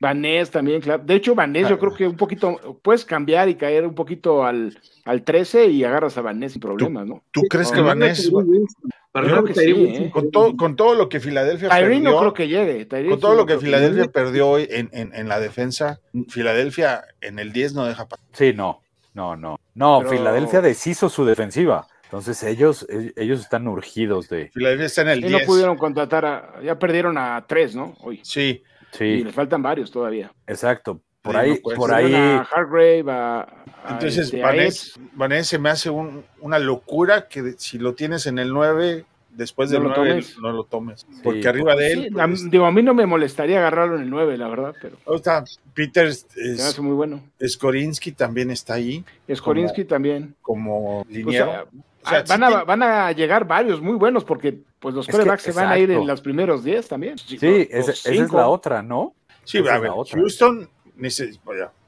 Vanés también, claro. De hecho, Vanés yo creo que un poquito, puedes cambiar y caer un poquito al, al 13 y agarras a Vanés sin problemas, ¿no? ¿Tú crees que para Van mí, Ness, Tyree Wilson. Para Yo mí, creo que Tyree sí, Wilson, ¿eh? con todo, con todo lo que Filadelfia Tyree no perdió, creo que llegue. Tyree con todo no lo que Filadelfia perdió hoy en, en, en la defensa, Filadelfia en el 10 no deja pasar. Sí, no, no, no. No, Pero- Filadelfia deshizo su defensiva. Entonces ellos, e- ellos están urgidos de. Filadelfia está en el 10. no pudieron contratar a, ya perdieron a tres, ¿no? Hoy. Sí, Y Sí, les faltan varios todavía. exacto. Por Sí, ahí, no por ahí. A Hargrave, a, a, entonces este, Vanés. Vanés se me hace un- una locura que si lo tienes en el 9, después No del lo 9 tomes. no lo tomes. Sí, Porque arriba de él Sí, pues, a, digo, a mí no me molestaría agarrarlo en el 9, la verdad, pero ahí está Peter se es- hace muy bueno. Skorinsky también está ahí Skorinsky también. como O liniero. sea, O sea, ah, van, a, van a llegar varios muy buenos porque pues los corebacks se van a ir en los primeros 10 también. Sí, los esa, esa es la otra, ¿no? Sí, esa a ver, otra. Houston,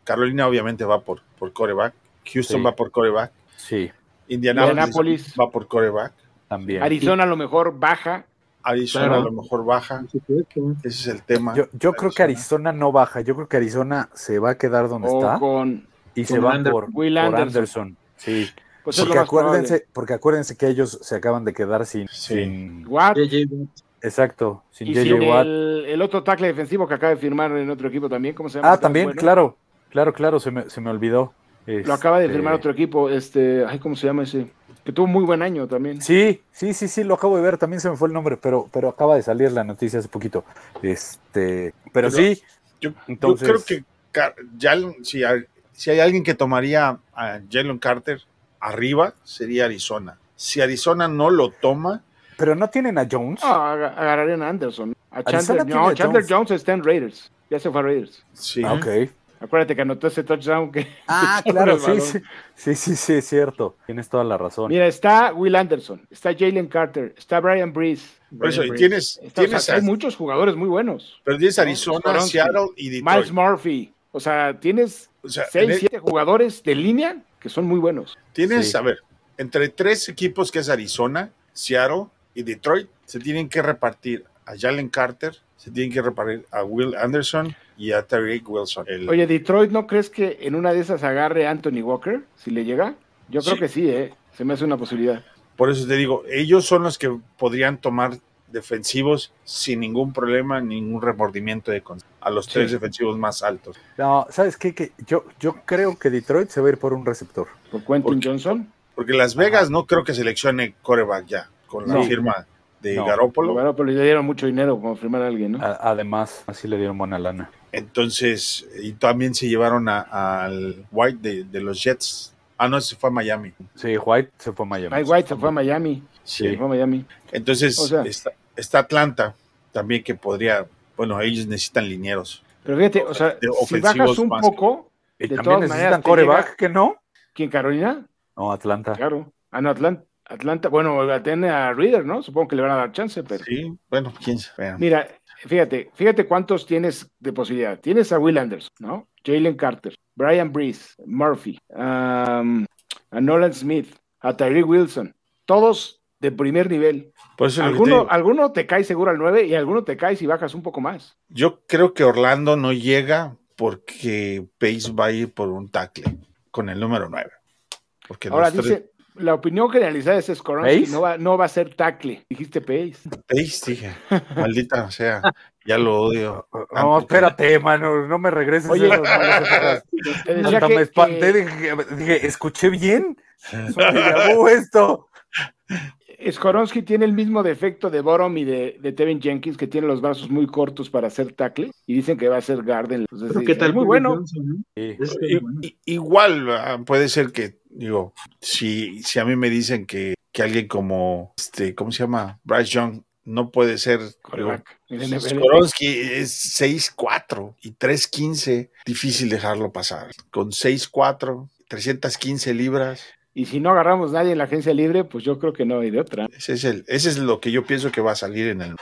Carolina obviamente va por, por coreback, Houston Sí. va por coreback, Sí, Indianapolis, Indianapolis. va por coreback, también. Arizona a lo mejor baja. Arizona Claro. a lo mejor baja, ese es el tema. Yo, yo creo que Arizona no baja. Yo creo que Arizona se va a quedar donde O está con y se va Ander- por, Will por Anderson. Anderson. Sí, pues porque probable. acuérdense, porque acuérdense que ellos se acaban de quedar sin, Sí. sin- Watt, JJ Watt. exacto, sin y JJ sin Watt. el, el otro tackle defensivo que acaba de firmar en otro equipo también, ¿cómo se llama? Ah, también, bueno. claro, claro, claro, se me, se me olvidó. Lo acaba de Este, firmar otro equipo, este, ay, ¿cómo se llama ese? Que tuvo muy buen año también. Sí, sí, sí, sí, lo acabo de ver, también se me fue el nombre, pero, pero acaba de salir la noticia hace poquito. Este, pero Pero- sí, Yo, yo Entonces- creo que Jalen- si, hay, si hay alguien que tomaría a Jalen Carter arriba, sería Arizona. Si Arizona no lo toma, pero no tienen a Jones. Aga- agarrarían a Anderson. A Chandler, no, a Chandler Jones. Jones. está en Raiders. Ya se fue a Raiders. sí. Ah, ok. Acuérdate que anotó ese touchdown que. Ah, que claro, sí, sí, sí, sí, sí, es cierto. Tienes toda la razón. Mira, está Will Anderson, está Jalen Carter, está Brian Breeze. Por eso, y tienes, Está- o sea, tienes, hay muchos jugadores muy buenos. pero tienes ¿no? Arizona, Skoronski, Seattle y Detroit. Miles Murphy. O sea, tienes O sea, en 6, el- 7 jugadores de línea que son muy buenos. tienes, Sí. a ver, entre tres equipos que es Arizona, Seattle y Detroit, se tienen que repartir a Jalen Carter, se tienen que repartir a Will Anderson y a Tariq Wilson. El- Oye, Detroit, ¿no crees que en una de esas agarre a Anthony Walker si le llega? Yo creo Sí. que sí, ¿eh? Se me hace una posibilidad. Por eso te digo, ellos son los que podrían tomar defensivos sin ningún problema, ningún remordimiento de con- a los tres defensivos más altos. No, ¿sabes qué? Que yo, yo creo que Detroit se va a ir por un receptor. Por Quentin Porque- Johnson. Porque Las Vegas no creo que seleccione coreback ya, con la No. firma de No. Garoppolo. Bueno, pero le dieron mucho dinero como firmar a alguien, ¿no? A- además, así le dieron buena lana. Entonces, y también se llevaron a- al White de, de los Jets. Ah, no, se fue a Miami. Sí, White se fue a Miami. Mike White se fue a Miami. Sí. Se fue a Miami. Entonces, O sea- está, está Atlanta también que podría, bueno, ellos necesitan linieros. Pero fíjate, o sea, De si bajas un más. poco, Y de también todas necesitan maneras coreback, que no? ¿quién Carolina? No, Atlanta. Claro. Ah, no, Atlanta. Atlanta, bueno, tiene a Reader, ¿no? Supongo que le van a dar chance, pero. Sí, bueno, quién sabe. Mira, fíjate, fíjate cuántos tienes de posibilidad. Tienes a Will Anderson, ¿no? Jalen Carter, Brian Breeze, Murphy, um, a Nolan Smith, a Tyree Wilson, todos de primer nivel. Por eso es lo que te Alguno, alguno te cae seguro al 9 y alguno te cae si bajas un poco más. Yo creo que Orlando no llega porque Pace va a ir por un tackle con el número 9. Porque Ahora dice, la opinión generalizada es Skoronski, ¿Pace? no va, no va a ser tackle. Dijiste Pace. Pace, dije, maldita sea, ya lo odio. No, espérate, mano, no me regreses. Oye, decía Hasta que- me espanté, que- dije, dije, ¿escuché bien? Vu esto. Skoronsky tiene el mismo defecto de Borom y de, de Tevin Jenkins, que tiene los brazos muy cortos para hacer tackle, y dicen que va a ser Garden. Entonces, Pero ¿Qué tal? Muy bueno. Johnson, no? Sí. Es que, I- bueno. igual ah, puede ser que, digo, si, si a mí me dicen que, que alguien como, este, ¿cómo se llama? Bryce Young no puede ser. NFL. Skoronsky es 6'4 y 3'15, difícil dejarlo pasar. Con 6'4, 315 libras, Y si no agarramos nadie en la agencia libre, pues yo creo que no hay de otra. ese es, el, ese es lo que yo pienso que va a salir en el...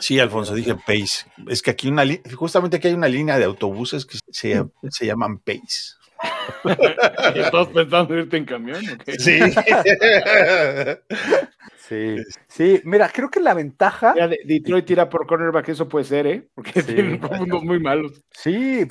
Sí, Alfonso, dije Pace. Es que aquí una li- justamente aquí hay una línea de autobuses que se, se llaman Pace. ¿Estás pensando irte en camión? Sí. Sí, sí, mira, creo que la ventaja, Ya de- Detroit tira por cornerback, eso puede ser, ¿eh? Porque Sí. tienen profundos muy malos. sí,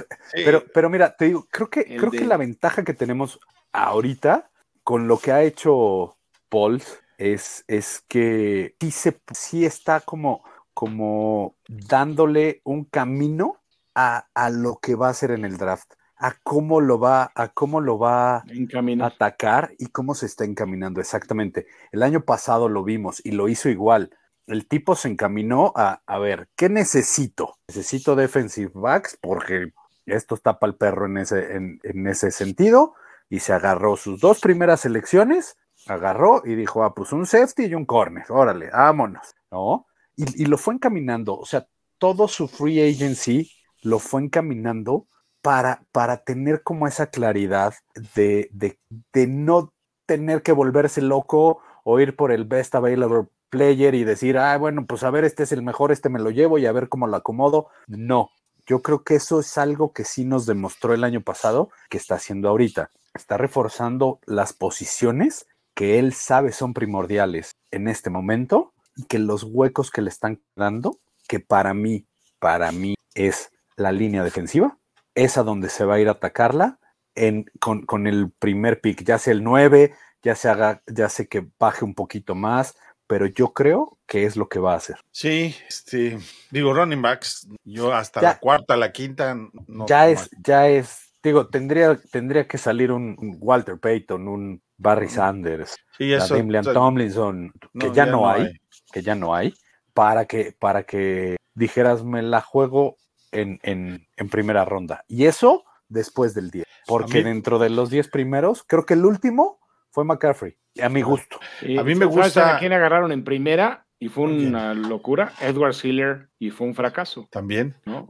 pero, pero mira, te digo, creo que, El creo que la ventaja que tenemos ahorita con lo que ha hecho Pauls es, es que sí, se, sí está como, como dándole un camino a, a lo que va a hacer en el draft, a cómo lo va, a cómo lo va camino. atacar y cómo se está encaminando exactamente. El año pasado lo vimos y lo hizo igual. El tipo se encaminó a, a ver, ¿qué necesito? Necesito defensive backs porque esto está para el perro en ese, en, en ese sentido y se agarró sus dos primeras selecciones, agarró y dijo, ah, pues un safety y un corner, órale, vámonos, ¿no? Y, y lo fue encaminando, o sea, todo su free agency lo fue encaminando para, para tener como esa claridad de, de, de no tener que volverse loco o ir por el best available player y decir, ah, bueno, pues a ver, este es el mejor, este me lo llevo y a ver cómo lo acomodo. No, yo creo que eso es algo que sí nos demostró el año pasado que está haciendo ahorita. Está reforzando las posiciones que él sabe son primordiales en este momento y que los huecos que le están dando, que para mí, para mí es la línea defensiva, es a donde se va a ir a atacarla en, con, con el primer pick, ya sea el 9, ya se haga, ya sé que baje un poquito más, pero yo creo que es lo que va a hacer. Sí, este, digo, running backs, yo hasta Ya. la cuarta, la quinta, no. ya no es, ya es, digo, tendría, tendría que salir un, un Walter Payton, un Barry Sanders, Sí, la eso- eso- Tomlinson, que no, ya, no, hay, que ya no hay, para que, para que dijeras, me la juego en, en, en primera ronda. Y eso después del 10, porque mí- dentro de los 10 primeros, creo que el último fue McCaffrey, a mi gusto. Sí, A mí me ¿sabes gusta- a quién agarraron en primera? Y fue una locura. Edward Sealer y fue un fracaso. También. no,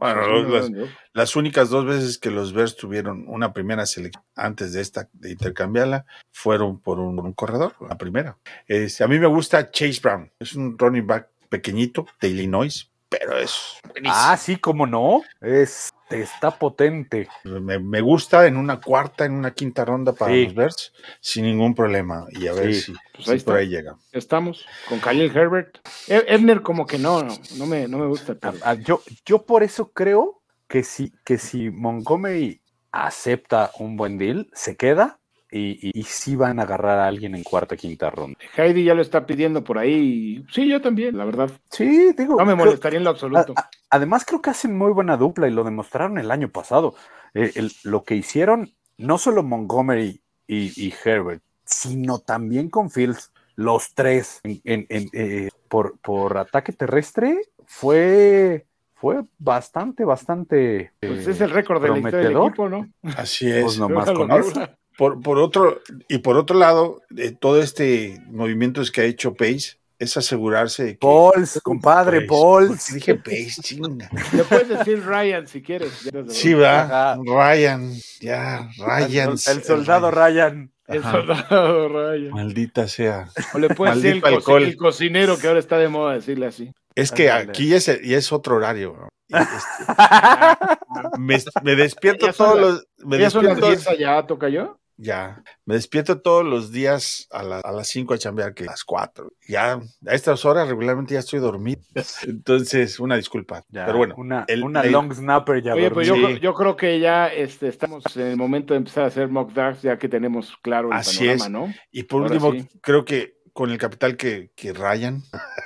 Las únicas dos veces que los Bears tuvieron una primera selección antes de esta, de intercambiarla, fueron por un, un corredor, la primera. A mí me gusta Chase Brown. Es un running back pequeñito de Illinois, pero es buenísimo. Ah, sí, cómo no, es, está potente. Me, me gusta en una cuarta, en una quinta ronda para Sí. los Bears, sin ningún problema. Y a ver Sí. si, Pues si por ahí llega. Estamos con Khalil Herbert. E- Ebner como que no, no, no me, no me gusta. pero- Ah, yo, yo por eso creo que si, que si Montgomery acepta un buen deal, se queda y, y, y sí van a agarrar a alguien en cuarta, quinta ronda. Heidi ya lo está pidiendo por ahí. Sí, yo también, la verdad. Sí, digo. No me creo- molestaría en lo absoluto. a- a- además, creo que hacen muy buena dupla y lo demostraron el año pasado. Eh, el- lo que hicieron, no solo Montgomery y, y Herbert, sino también con Fields, los tres en- en- en, eh, por, por ataque terrestre, fue, fue bastante, bastante. Pues eh, es el récord de la historia del equipo, ¿no? Así es. Pues nomás con eso. Por, por otro, y por otro lado, de todo este movimientos que ha hecho Pace es asegurarse de que. Pauls, compadre, Pace. Pauls. Dije Pace, chinga. Le puedes decir Ryan si quieres. Sí, va. Ryan, ya, Ryan. El, el soldado Ryan. El Ajá. soldado Ryan. Maldita sea. O le puedes decir el, co- cocinero que ahora está de moda decirle así. Es que Ándale. aquí ya es, ya es otro horario. ¿no? Este, me, me despierto Ya todos los. Me ¿Ya son las despierto, 10 allá, toca yo? Ya, me despierto todos los días a, la- a las 5 a chambear, que a las 4. Ya a estas horas regularmente ya estoy dormido. Entonces, una disculpa. Ya, Pero bueno, una, el- una long snapper ya Oye, pues yo, Sí. yo creo que ya este, estamos en el momento de empezar a hacer mock drafts, ya que tenemos claro el Así panorama, es. ¿no? y por ahora último, sí. creo que con el capital que, que Ryan,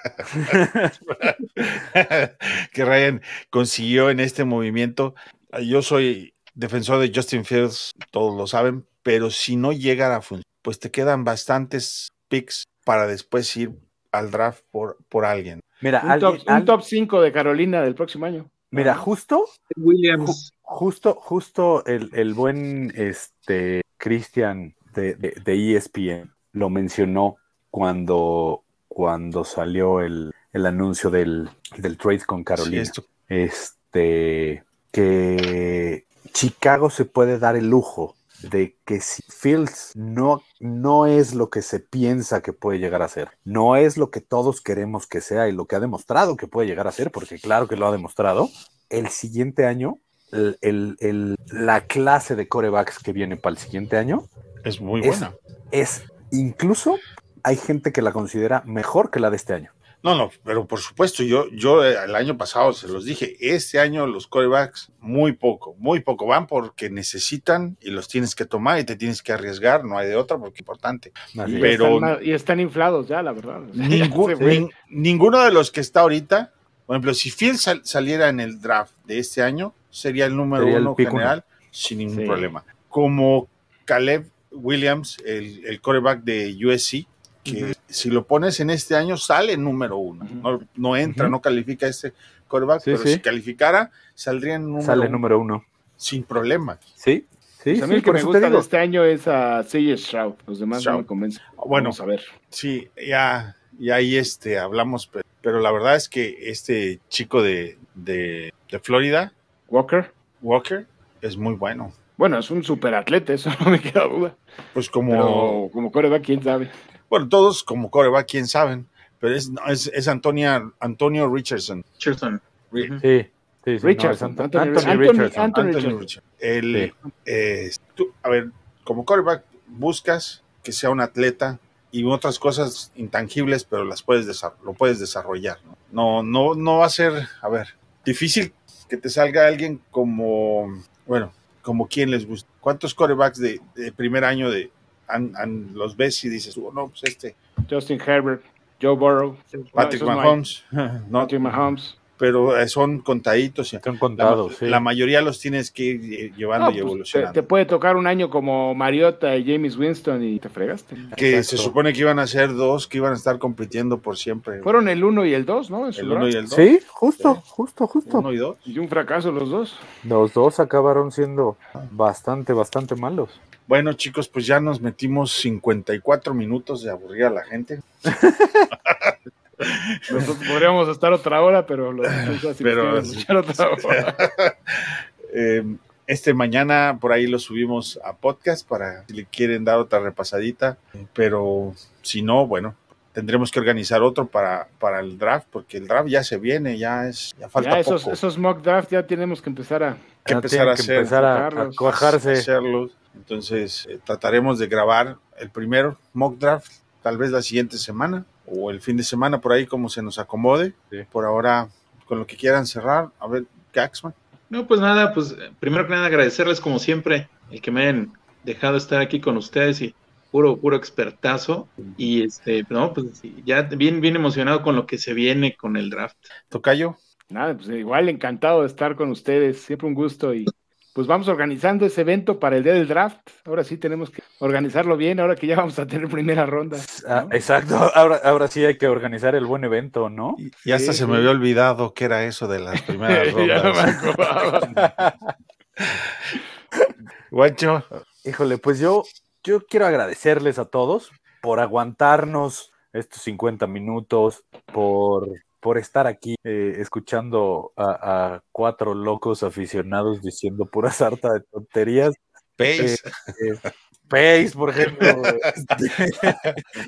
que Ryan consiguió en este movimiento, yo soy defensor de Justin Fields, todos lo saben, pero si no llega a funcionar, pues te quedan bastantes picks para después ir al draft por, por alguien. Mira, Un, alguien- top, un al- top 5 de Carolina del próximo año. mira, justo, Williams. justo, justo el, el buen este Christian de, de, de ESPN lo mencionó cuando, cuando salió el, el anuncio del, del trade con Carolina. Sí, esto- este que Chicago se puede dar el lujo de que si Fields no, no es lo que se piensa que puede llegar a ser, no es lo que todos queremos que sea y lo que ha demostrado que puede llegar a ser, porque claro que lo ha demostrado, el siguiente año, el- el- el- la clase de corebacks que viene para el siguiente año es muy Es- buena. es incluso hay gente que la considera mejor que la de este año. No, no, pero por supuesto, yo, yo eh, el año pasado se los dije, este año los corebacks muy poco, muy poco van porque necesitan y los tienes que tomar y te tienes que arriesgar, no hay de otra porque es importante. Y. Pero- están, y están inflados ya, la verdad. Ningún- nin- ninguno de los que está ahorita, por ejemplo, si Fields sal- saliera en el draft de este año, sería el número Sería uno general sin ningún Sí. problema. Como Caleb Williams, el, el coreback de USC, que si lo pones en este año sale número uno. No, no entra, no califica este coreback, Sí, pero sí. si calificara, saldría en número Sale uno número uno. sin problema. Sí, sí, Pues a mí sí, el que por me gusta de este año es a CJ Stroud. Los demás no me convencen. Bueno, Vamos a ver. Sí, ya, ya ahí este, hablamos, pe- pero la verdad es que este chico de, de, de Florida, Walker. Walker, es muy bueno. Bueno, es un superatleta, eso no me queda duda. Pues como, Pero como coreback, quién sabe. Bueno, todos como coreback, quién saben, pero es, no, es, es Antonia, Antonio Richardson. Richardson. Sí, sí, sí. no, Richardson, Anto- Anthony- Anthony Anthony- Richardson. Anthony Anthony Richardson. El, Sí. eh, tú- a ver, como coreback buscas que sea un atleta y otras cosas intangibles, pero las puedes lo puedes desarrollar. ¿no? No, no, no va a ser, a ver, difícil que te salga alguien como, bueno, como quien les gusta. ¿Cuántos corebacks de, de primer año de los ves y dices, oh, no, pues este, Justin Herbert, Joe Burrow, Patrick no. Mahomes, no, Patrick Mahomes. pero eh, son contaditos. La, contados, sí. la mayoría los tienes que ir llevando No, y pues, te, evolucionando. te puede tocar un año como Mariota y James Winston y te fregaste. que Exacto. se supone que iban a ser dos que iban a estar compitiendo por siempre. Fueron el 1 y el 2, ¿no? En su el uno y el dos. Sí, justo, justo, justo. Uno y dos. Y un fracaso los dos. Los dos acabaron siendo bastante, bastante malos. Bueno, chicos, pues ya nos metimos 54 minutos de aburrir a la gente. Nosotros podríamos estar otra hora, pero los Pero- otra hora. Eh, este mañana por ahí lo subimos a podcast para si le quieren dar otra repasadita. Pero si no, bueno, tendremos que organizar otro para, para el draft, porque el draft ya se viene, ya es, ya falta Ya esos, poco esos mock draft ya tenemos que empezar a. que empezar a que hacer. empezar a, a Carlos. cuajarse. hacerlos. Entonces, eh, trataremos de grabar el primer mock draft, tal vez la siguiente semana o el fin de semana, por ahí como se nos acomode. Sí. Por ahora, con lo que quieran cerrar, a ver, Gaxman. No, pues nada, pues eh, primero que nada agradecerles como siempre el que me hayan dejado estar aquí con ustedes y puro, puro expertazo. Y este, no, pues ya bien, bien emocionado con lo que se viene con el draft. Tocayo. Nada, pues igual encantado de estar con ustedes. Siempre un gusto y. Pues vamos organizando ese evento para el día del draft. Ahora sí tenemos que organizarlo bien, ahora que ya vamos a tener primera ronda. Ah, exacto, ahora, ahora sí hay que organizar el buen evento, ¿no? Y hasta Sí, se sí. me había olvidado que era eso de las primeras rondas. Guacho, Híjole, pues yo, yo quiero agradecerles a todos por aguantarnos estos 50 minutos, por, por estar aquí eh, escuchando a, a cuatro locos aficionados diciendo pura sarta de tonterías. Pace. Eh, Pace, por ejemplo.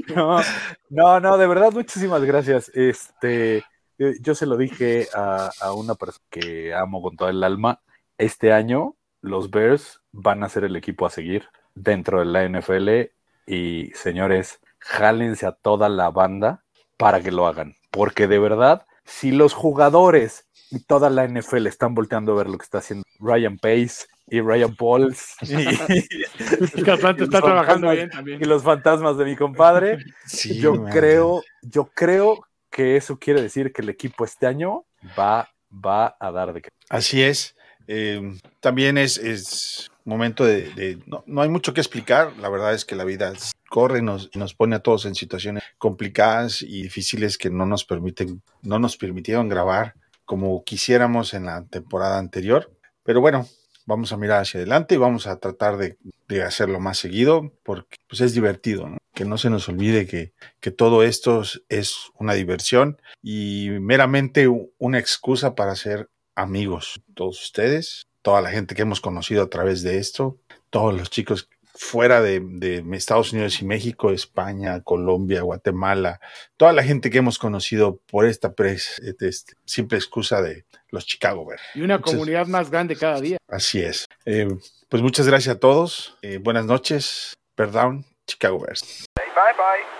no, no, no, de verdad, muchísimas gracias. Este, eh, yo se lo dije a, a una persona que amo con todo el alma. Este año los Bears van a ser el equipo a seguir dentro de la NFL y señores, jálense a toda la banda para que lo hagan, porque de verdad, si los jugadores y toda la NFL están volteando a ver lo que está haciendo Ryan Pace y Ryan Pauls y, está Los trabajando fantasmas- bien también. y los fantasmas de mi compadre, Sí, yo man. creo, yo creo que eso quiere decir que el equipo este año va, va a dar de qué. Así es. Eh, también es, es momento de... no, no hay mucho que explicar. La verdad es que la vida corre y nos, nos pone a todos en situaciones complicadas y difíciles que no nos permiten, no nos permitieron grabar como quisiéramos en la temporada anterior. Pero bueno, vamos a mirar hacia adelante y vamos a tratar de, de hacerlo más seguido porque pues es divertido, ¿no? que no se nos olvide que, que todo esto es una diversión y meramente una excusa para ser amigos. Todos ustedes, toda la gente que hemos conocido a través de esto, todos los chicos fuera de, de, Estados Unidos y México, España, Colombia, Guatemala, toda la gente que hemos conocido por esta pres, este, simple excusa de los Chicago Bears. Y una Entonces, comunidad más grande cada día. Así es. Eh, pues muchas gracias a todos. Eh, buenas noches. Perdón, Chicago Bears. Bye bye.